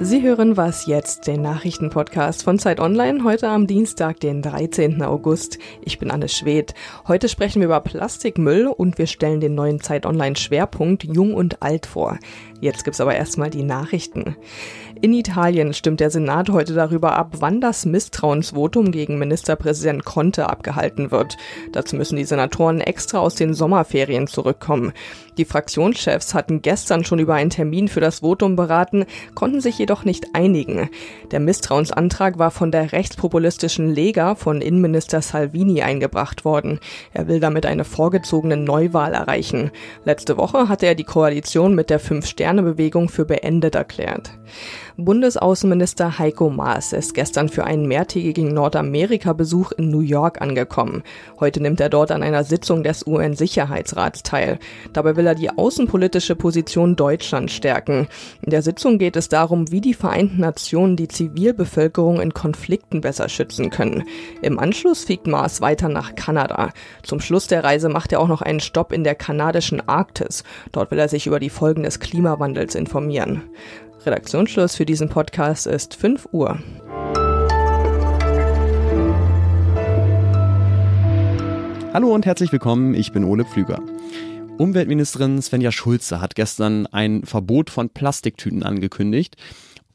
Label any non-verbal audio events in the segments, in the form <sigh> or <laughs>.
Sie hören was jetzt, den Nachrichtenpodcast von Zeit Online, heute am Dienstag, den 13. August. Ich bin Anne Schwedt. Heute sprechen wir über Plastikmüll und wir stellen den neuen Zeit Online Schwerpunkt Jung und Alt vor. Jetzt gibt's aber erstmal die Nachrichten. In Italien stimmt der Senat heute darüber ab, wann das Misstrauensvotum gegen Ministerpräsident Conte abgehalten wird. Dazu müssen die Senatoren extra aus den Sommerferien zurückkommen. Die Fraktionschefs hatten gestern schon über einen Termin für das Votum beraten, konnten sich jedoch nicht einigen. Der Misstrauensantrag war von der rechtspopulistischen Lega von Innenminister Salvini eingebracht worden. Er will damit eine vorgezogene Neuwahl erreichen. Letzte Woche hatte er die Koalition mit der Fünf-Sterne-Bewegung für beendet erklärt. Bundesaußenminister Heiko Maas ist gestern für einen mehrtägigen Nordamerika-Besuch in New York angekommen. Heute nimmt er dort an einer Sitzung des UN-Sicherheitsrats teil. Dabei will er die außenpolitische Position Deutschlands stärken. In der Sitzung geht es darum, wie die Vereinten Nationen die Zivilbevölkerung in Konflikten besser schützen können. Im Anschluss fliegt Maas weiter nach Kanada. Zum Schluss der Reise macht er auch noch einen Stopp in der kanadischen Arktis. Dort will er sich über die Folgen des Klimawandels informieren. Redaktionsschluss für diesen Podcast ist 5 Uhr. Hallo und herzlich willkommen, ich bin Ole Pflüger. Umweltministerin Svenja Schulze hat gestern ein Verbot von Plastiktüten angekündigt.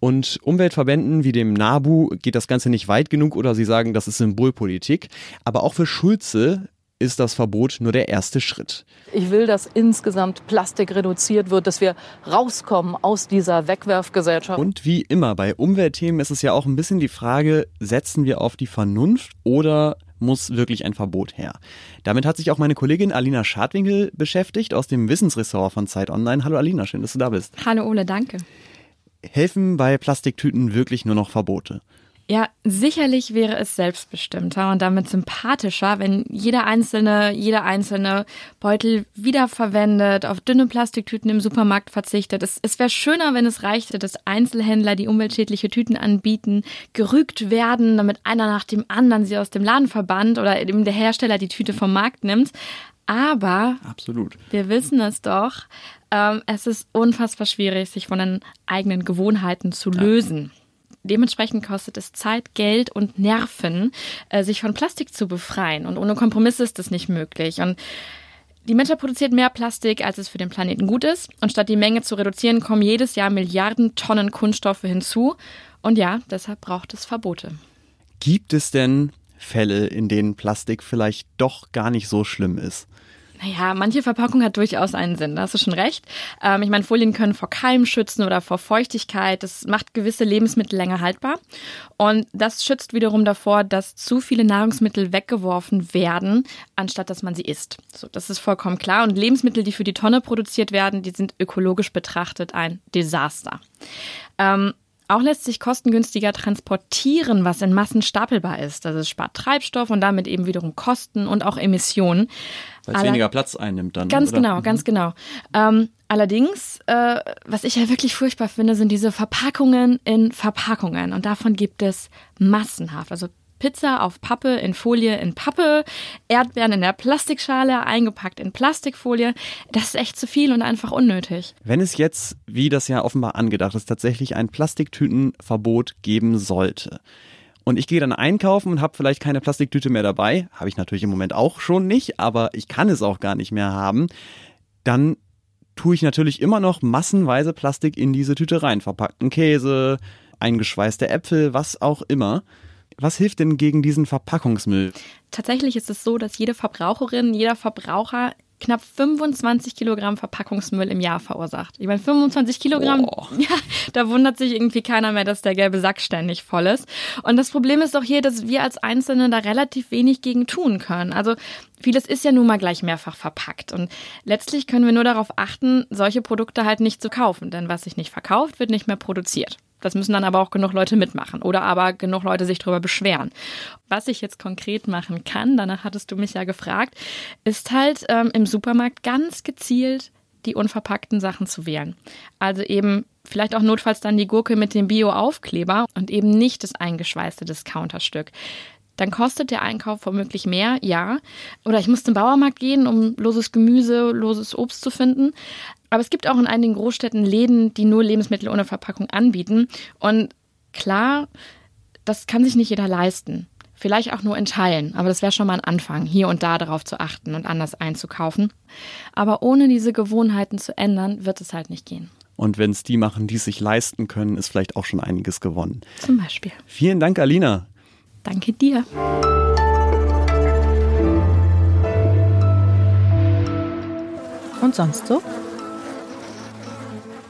Und Umweltverbänden wie dem NABU geht das Ganze nicht weit genug oder sie sagen, das ist Symbolpolitik. Aber auch für Schulze ist das Verbot nur der erste Schritt. Ich will, dass insgesamt Plastik reduziert wird, dass wir rauskommen aus dieser Wegwerfgesellschaft. Und wie immer bei Umweltthemen ist es ja auch ein bisschen die Frage, setzen wir auf die Vernunft oder muss wirklich ein Verbot her? Damit hat sich auch meine Kollegin Alina Schadwinkel beschäftigt aus dem Wissensressort von Zeit Online. Hallo Alina, schön, dass du da bist. Hallo Ole, danke. Helfen bei Plastiktüten wirklich nur noch Verbote? Ja, sicherlich wäre es selbstbestimmter und damit sympathischer, wenn jeder einzelne, jeder einzelne Beutel wiederverwendet, auf dünne Plastiktüten im Supermarkt verzichtet. Es, es wäre schöner, wenn es reichte, dass Einzelhändler, die umweltschädliche Tüten anbieten, gerügt werden, damit einer nach dem anderen sie aus dem Laden verbannt oder eben der Hersteller die Tüte vom Markt nimmt. Aber Absolut. wir wissen es doch, ähm, es ist unfassbar schwierig, sich von den eigenen Gewohnheiten zu lösen. Dementsprechend kostet es Zeit, Geld und Nerven, äh, sich von Plastik zu befreien. Und ohne Kompromisse ist das nicht möglich. Und die Menschheit produziert mehr Plastik, als es für den Planeten gut ist. Und statt die Menge zu reduzieren, kommen jedes Jahr Milliarden Tonnen Kunststoffe hinzu. Und ja, deshalb braucht es Verbote. Gibt es denn Fälle, in denen Plastik vielleicht doch gar nicht so schlimm ist? Naja, manche Verpackung hat durchaus einen Sinn, da hast du schon recht. Ähm, ich meine, Folien können vor Keim schützen oder vor Feuchtigkeit. Das macht gewisse Lebensmittel länger haltbar. Und das schützt wiederum davor, dass zu viele Nahrungsmittel weggeworfen werden, anstatt dass man sie isst. So, das ist vollkommen klar. Und Lebensmittel, die für die Tonne produziert werden, die sind ökologisch betrachtet ein Desaster. Ähm, auch lässt sich kostengünstiger transportieren, was in Massen stapelbar ist. Also es spart Treibstoff und damit eben wiederum Kosten und auch Emissionen. Weil es weniger Platz einnimmt dann. Ganz oder? genau, Mhm. ganz genau. Ähm, allerdings, äh, was ich ja wirklich furchtbar finde, sind diese Verpackungen in Verpackungen. Und davon gibt es massenhaft. Also Pizza auf Pappe, in Folie, in Pappe, Erdbeeren in der Plastikschale, eingepackt in Plastikfolie. Das ist echt zu viel und einfach unnötig. Wenn es jetzt, wie das ja offenbar angedacht ist, tatsächlich ein Plastiktütenverbot geben sollte. Und ich gehe dann einkaufen und habe vielleicht keine Plastiktüte mehr dabei, habe ich natürlich im Moment auch schon nicht, aber ich kann es auch gar nicht mehr haben, dann tue ich natürlich immer noch massenweise Plastik in diese Tüte rein. Verpackten Käse, eingeschweißte Äpfel, was auch immer. Was hilft denn gegen diesen Verpackungsmüll? Tatsächlich ist es so, dass jede Verbraucherin, jeder Verbraucher knapp 25 Kilogramm Verpackungsmüll im Jahr verursacht. Ich meine, 25 Kilogramm, Boah. <laughs> ja, da wundert sich irgendwie keiner mehr, dass der gelbe Sack ständig voll ist. Und das Problem ist doch hier, dass wir als Einzelne da relativ wenig gegen tun können. Also vieles ist ja nun mal gleich mehrfach verpackt. Und letztlich können wir nur darauf achten, solche Produkte halt nicht zu kaufen. Denn was sich nicht verkauft, wird nicht mehr produziert. Das müssen dann aber auch genug Leute mitmachen oder aber genug Leute sich darüber beschweren. Was ich jetzt konkret machen kann, danach hattest du mich ja gefragt, ist halt ähm, im Supermarkt ganz gezielt die unverpackten Sachen zu wählen. Also eben vielleicht auch notfalls dann die Gurke mit dem Bio-Aufkleber und eben nicht das eingeschweißte Discounterstück. dann kostet der Einkauf womöglich mehr, ja. Oder ich muss zum Bauermarkt gehen, um loses Gemüse, loses Obst zu finden. Aber es gibt auch in einigen Großstädten Läden, die nur Lebensmittel ohne Verpackung anbieten. Und klar, das kann sich nicht jeder leisten. Vielleicht auch nur in Teilen, aber das wäre schon mal ein Anfang, hier und da darauf zu achten und anders einzukaufen. Aber ohne diese Gewohnheiten zu ändern, wird es halt nicht gehen. Und wenn es die machen, die es sich leisten können, ist vielleicht auch schon einiges gewonnen. Zum Beispiel. Vielen Dank, Alina. Danke dir. Und sonst so?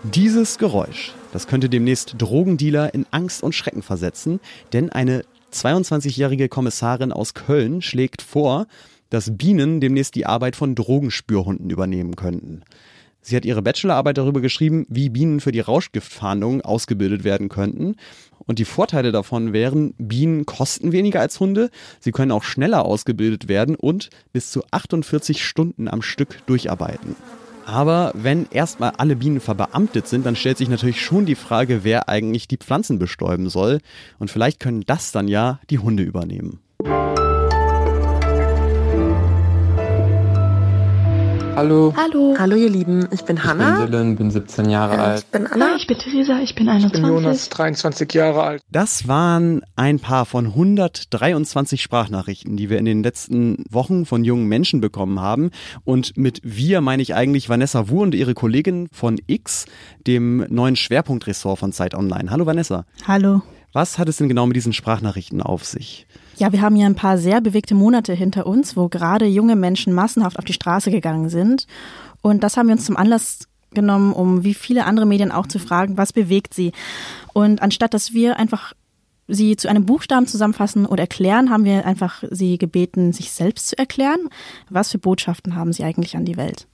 Dieses Geräusch, das könnte demnächst Drogendealer in Angst und Schrecken versetzen, denn eine 22-jährige Kommissarin aus Köln schlägt vor, dass Bienen demnächst die Arbeit von Drogenspürhunden übernehmen könnten. Sie hat ihre Bachelorarbeit darüber geschrieben, wie Bienen für die Rauschgiftfahndung ausgebildet werden könnten. Und die Vorteile davon wären, Bienen kosten weniger als Hunde, sie können auch schneller ausgebildet werden und bis zu 48 Stunden am Stück durcharbeiten. Aber wenn erstmal alle Bienen verbeamtet sind, dann stellt sich natürlich schon die Frage, wer eigentlich die Pflanzen bestäuben soll. Und vielleicht können das dann ja die Hunde übernehmen. Hallo. Hallo. Hallo ihr Lieben, ich bin Ich Hanna. bin Dylan, bin 17 Jahre alt. Ich bin Anna. Ich bin Theresa, ich bin Ich 21. bin Jonas, 23 Jahre alt. Das waren ein paar von 123 Sprachnachrichten, die wir in den letzten Wochen von jungen Menschen bekommen haben. Und mit wir meine ich eigentlich Vanessa Wu und ihre Kollegin von X, dem neuen Schwerpunktressort von Zeit Online. Hallo Vanessa. Hallo. Was hat es denn genau mit diesen Sprachnachrichten auf sich? Ja, wir haben ja ein paar sehr bewegte Monate hinter uns, wo gerade junge Menschen massenhaft auf die Straße gegangen sind. Und das haben wir uns zum Anlass genommen, um wie viele andere Medien auch zu fragen, was bewegt sie. Und anstatt dass wir einfach sie zu einem Buchstaben zusammenfassen oder erklären, haben wir einfach sie gebeten, sich selbst zu erklären. Was für Botschaften haben sie eigentlich an die Welt?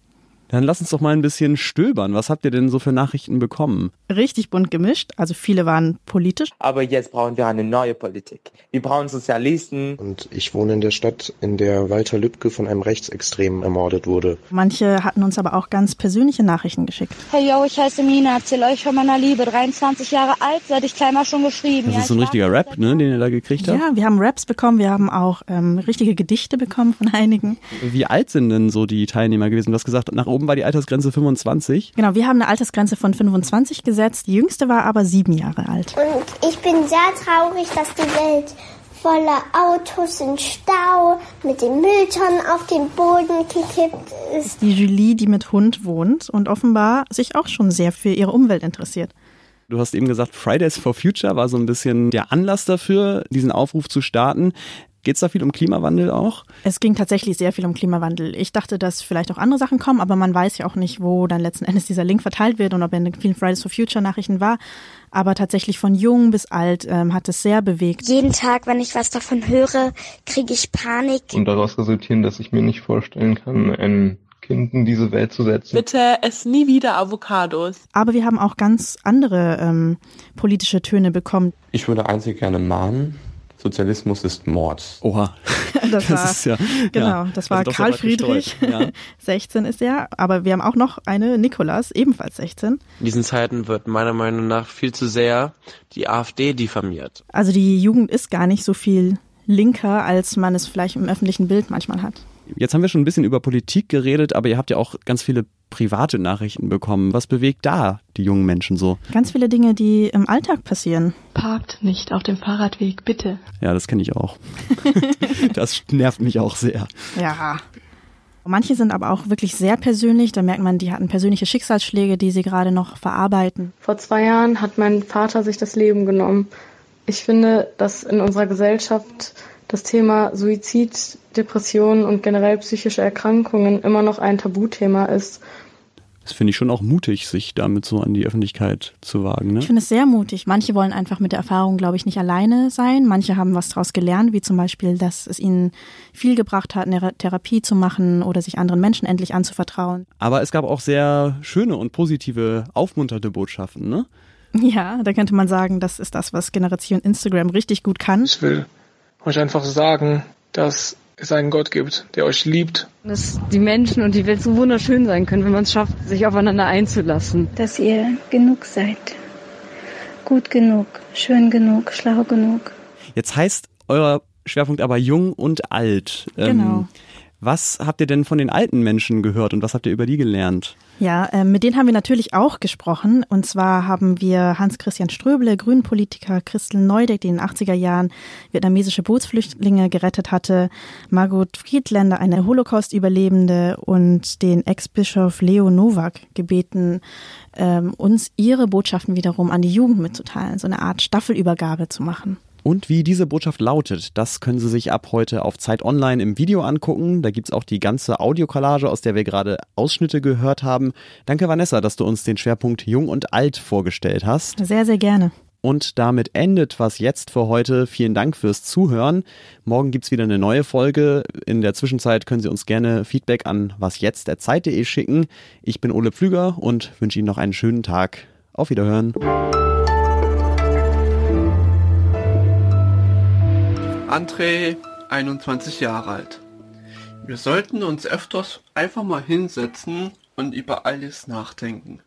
Dann lass uns doch mal ein bisschen stöbern. Was habt ihr denn so für Nachrichten bekommen? Richtig bunt gemischt, also viele waren politisch. Aber jetzt brauchen wir eine neue Politik. Wir brauchen Sozialisten. Und ich wohne in der Stadt, in der Walter Lübcke von einem Rechtsextremen ermordet wurde. Manche hatten uns aber auch ganz persönliche Nachrichten geschickt. Hey yo, ich heiße Mina, erzähl euch von meiner Liebe. 23 Jahre alt, seit ich kleiner schon geschrieben. Das Ja, ist so ein ich richtiger Rap, ne, den ihr da gekriegt habt. Ja, wir haben Raps bekommen, wir haben auch ähm, richtige Gedichte bekommen von einigen. Wie alt sind denn so die Teilnehmer gewesen? Du hast gesagt, nach oben war die Altersgrenze 25. Genau, wir haben eine Altersgrenze von 25 gesetzt. Die jüngste war aber sieben Jahre alt. Und ich bin sehr traurig, dass die Welt voller Autos in Stau mit den Mülltonnen auf den Boden gekippt ist. Die Julie, die mit Hund wohnt und offenbar sich auch schon sehr für ihre Umwelt interessiert. Du hast eben gesagt, Fridays for Future war so ein bisschen der Anlass dafür, diesen Aufruf zu starten. Geht es da viel um Klimawandel auch? Es ging tatsächlich sehr viel um Klimawandel. Ich dachte, dass vielleicht auch andere Sachen kommen, aber man weiß ja auch nicht, wo dann letzten Endes dieser Link verteilt wird und ob er in den vielen Fridays for Future Nachrichten war. Aber tatsächlich von jung bis alt ähm, hat es sehr bewegt. Jeden Tag, wenn ich was davon höre, kriege ich Panik. Und daraus resultieren, dass ich mir nicht vorstellen kann, ein Kind in diese Welt zu setzen. Bitte ess nie wieder Avocados. Aber wir haben auch ganz andere ähm, politische Töne bekommen. Ich würde einzig gerne mahnen. Sozialismus ist Mord. Oha. <laughs> Das, war, ist ja, genau, ja. das war Also Karl Friedrich. Ja. <laughs> 16 ist er, aber wir haben auch noch eine Nikolas, ebenfalls 16. In diesen Zeiten wird meiner Meinung nach viel zu sehr die AfD diffamiert. Also die Jugend ist gar nicht so viel linker, als man es vielleicht im öffentlichen Bild manchmal hat. Jetzt haben wir schon ein bisschen über Politik geredet, aber ihr habt ja auch ganz viele private Nachrichten bekommen. Was bewegt da die jungen Menschen so? Ganz viele Dinge, die im Alltag passieren. Parkt nicht auf dem Fahrradweg, bitte. Ja, das kenne ich auch. <laughs> das nervt mich auch sehr. Ja. Manche sind aber auch wirklich sehr persönlich. Da merkt man, die hatten persönliche Schicksalsschläge, die sie gerade noch verarbeiten. Vor zwei Jahren hat mein Vater sich das Leben genommen. Ich finde, dass in unserer Gesellschaft das Thema Suizid, Depressionen und generell psychische Erkrankungen immer noch ein Tabuthema ist. Das finde ich schon auch mutig, sich damit so an die Öffentlichkeit zu wagen. Ne? Ich finde es sehr mutig. Manche wollen einfach mit der Erfahrung, glaube ich, nicht alleine sein. Manche haben was daraus gelernt, wie zum Beispiel, dass es ihnen viel gebracht hat, eine Therapie zu machen oder sich anderen Menschen endlich anzuvertrauen. Aber es gab auch sehr schöne und positive, aufmunternde Botschaften, ne? Ja, da könnte man sagen, das ist das, was Generation Instagram richtig gut kann. Ich will euch einfach sagen, dass es einen Gott gibt, der euch liebt. Dass die Menschen und die Welt so wunderschön sein können, wenn man es schafft, sich aufeinander einzulassen. Dass ihr genug seid. Gut genug, schön genug, schlau genug. Jetzt heißt euer Schwerpunkt aber jung und alt. Ähm, genau. Was habt ihr denn von den alten Menschen gehört und was habt ihr über die gelernt? Ja, äh, mit denen haben wir natürlich auch gesprochen. Und zwar haben wir Hans-Christian Ströble, Grünpolitiker, Christel Neudeck, die in den 80er Jahren vietnamesische Bootsflüchtlinge gerettet hatte, Margot Friedländer, eine Holocaust-Überlebende und den Ex-Bischof Leo Nowak gebeten, ähm, uns ihre Botschaften wiederum an die Jugend mitzuteilen, so eine Art Staffelübergabe zu machen. Und wie diese Botschaft lautet, das können Sie sich ab heute auf Zeit Online im Video angucken. Da gibt es auch die ganze Audiokollage, aus der wir gerade Ausschnitte gehört haben. Danke, Vanessa, dass du uns den Schwerpunkt Jung und Alt vorgestellt hast. Sehr, sehr gerne. Und damit endet was jetzt für heute. Vielen Dank fürs Zuhören. Morgen gibt es wieder eine neue Folge. In der Zwischenzeit können Sie uns gerne Feedback an wasjetzt.zeit.de schicken. Ich bin Ole Pflüger und wünsche Ihnen noch einen schönen Tag. Auf Wiederhören. André, 21 Jahre alt. Wir sollten uns öfters einfach mal hinsetzen und über alles nachdenken.